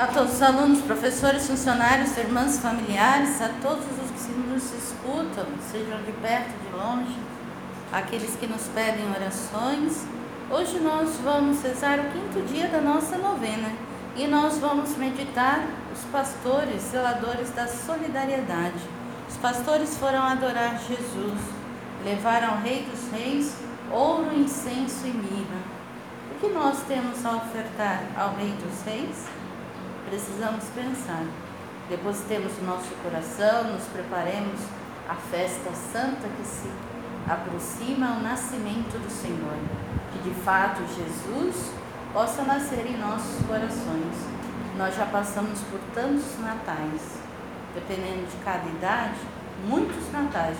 a todos os alunos, professores, funcionários, irmãs, familiares, a todos os que nos escutam, sejam de perto, de longe, aqueles que nos pedem orações. Hoje nós vamos rezar o quinto dia da nossa novena e nós vamos meditar os pastores, zeladores da solidariedade. Os pastores foram adorar Jesus, levaram ao Rei dos Reis ouro, incenso e mirra. O que nós temos a ofertar ao Rei dos Reis? Precisamos pensar. Depositemos nosso coração, nos preparemos à festa santa que se aproxima ao nascimento do Senhor. Que de fato Jesus possa nascer em nossos corações. Nós já passamos por tantos natais, dependendo de cada idade, muitos natais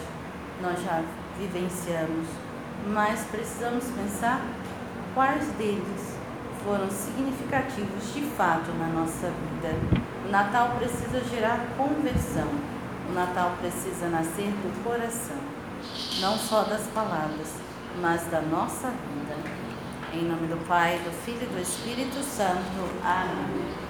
nós já vivenciamos mas precisamos pensar quais deles foram significativos de fato na nossa vida. O Natal precisa gerar conversão. O Natal precisa nascer do coração, não só das palavras, mas da nossa vida. Em nome do Pai, do Filho e do Espírito Santo. Amém.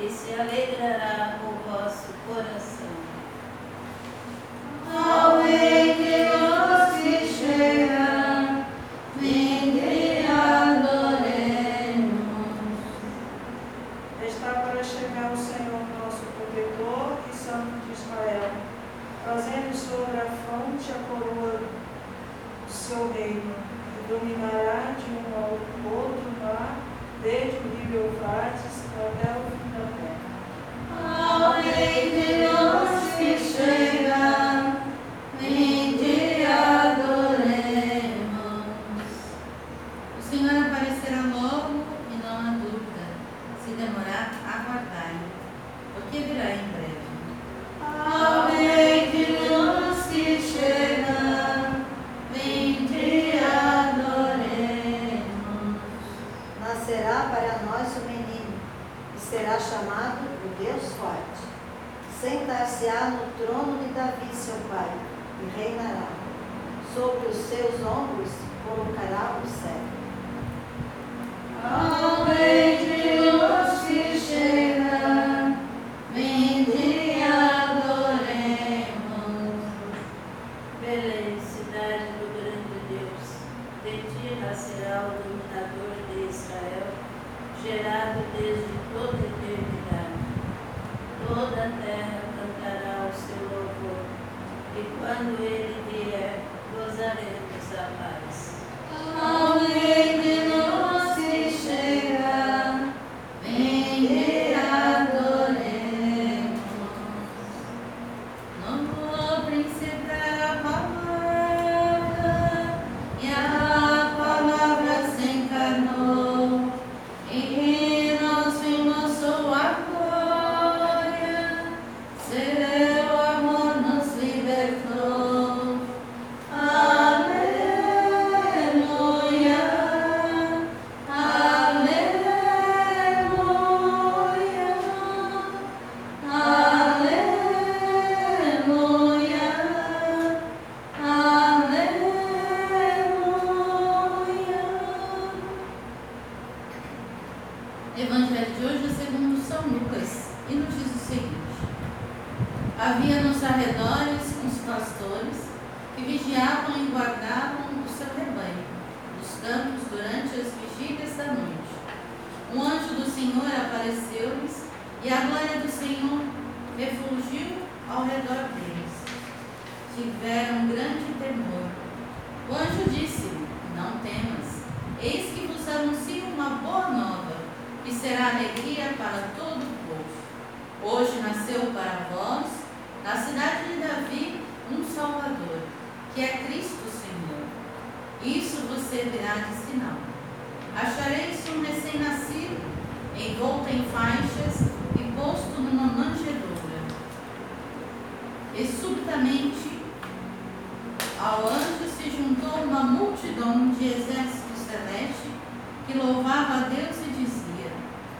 dominando louvades até o fim da terra. Amém, Senhor. chamado o Deus forte. Sentar-se-á no trono de Davi, seu pai, e reinará. Sobre os seus ombros colocará o céu. Amém. Que vigiavam e guardavam o seu rebanho nos campos durante as vigílias da noite. Um anjo do Senhor apareceu-lhes e a glória do Senhor refulgiu ao redor deles. Tiveram grande temor. O anjo disse: Não temas, eis que vos anuncio uma boa nova, que será alegria para todo o povo. Hoje nasceu para vós, na cidade de Davi, um Salvador, que é Cristo Senhor. Isso vos servirá de sinal. Achareis um recém-nascido, envolto em faixas e posto numa manjedoura. E subitamente ao anjo se juntou uma multidão de exército celeste que louvava a Deus e dizia: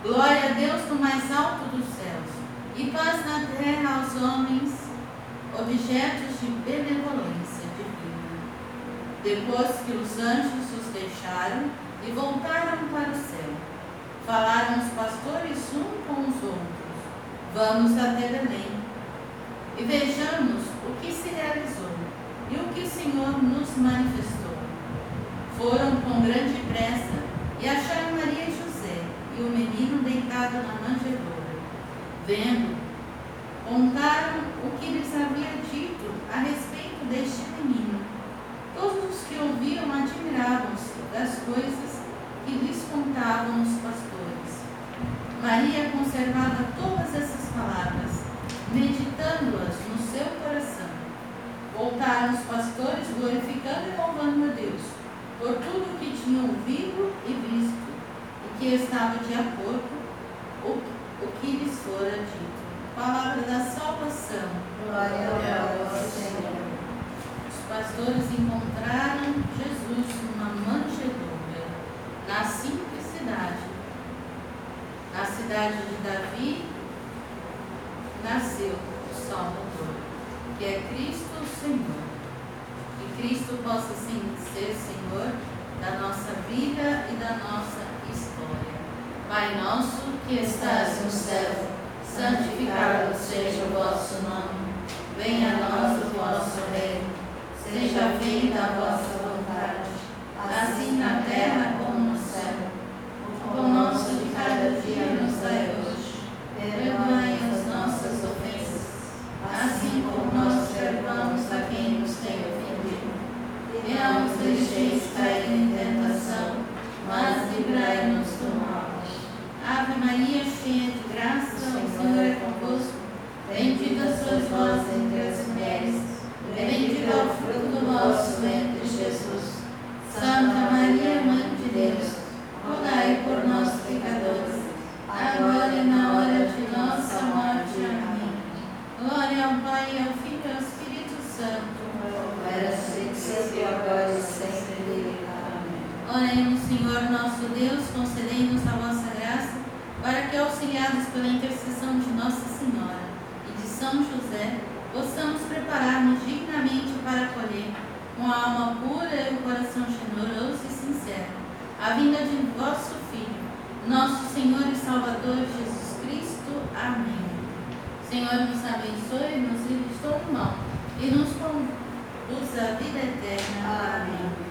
Glória a Deus no mais alto dos céus, e paz na terra aos homens, objetos de benevolência. Depois que os anjos os deixaram e voltaram para o céu, falaram os pastores um com os outros: Vamos até Belém e vejamos o que se realizou e o que o Senhor nos manifestou. Foram com grande pressa e acharam Maria e José e o menino deitado na manjedoura. Vendo, contaram o que lhes havia dito a respeito deste menino. Todos os que ouviam admiravam-se das coisas que lhes contavam os pastores. Maria conservava todas essas palavras, meditando-as no seu coração. Voltaram os pastores glorificando e louvando a Deus por tudo o que tinham ouvido e visto, e que estava de acordo o, o que lhes fora dito. Palavra da salvação. Glória a vós, Senhor. Pastores encontraram Jesus numa manjedoura, na simplicidade. Na cidade de Davi, nasceu o Salvador, que é Cristo o Senhor. Que Cristo possa sim ser Senhor da nossa vida e da nossa história. Pai nosso que estás no céu, santificado seja o vosso nome. Venha a nós o vosso reino. Seja feita a vossa vontade, assim na terra como no céu. O pão nosso de cada dia nos dai hoje. Perdoai as nossas ofensas, assim como nós perdoamos a quem nos tem ofendido. E não nos deixeis cair em tentação, mas livrai-nos do mal. Ave Maria, cheia de graça, o Senhor é convosco. Bendita sois vós entre as mulheres, e bendito é o fruto do vosso ventre, Jesus. Santa Maria, Mãe de Deus, rogai por nós, pecadores, agora e na hora de nossa morte. Amém. Glória ao Pai, ao Filho e ao Espírito Santo. Era sempre, agora e sempre. Amém. Oremos, Senhor nosso Deus, concedei-nos a vossa graça, para que, auxiliados pela intercessão de Nossa Senhora e de São José, possamos preparar-nos dignamente para acolher, com a alma pura e o coração generoso e sincero, a vinda de vosso Filho, nosso Senhor e Salvador Jesus Cristo. Amém. Senhor nos abençoe, nos livre todo mal e nos conduz à vida eterna. Amém.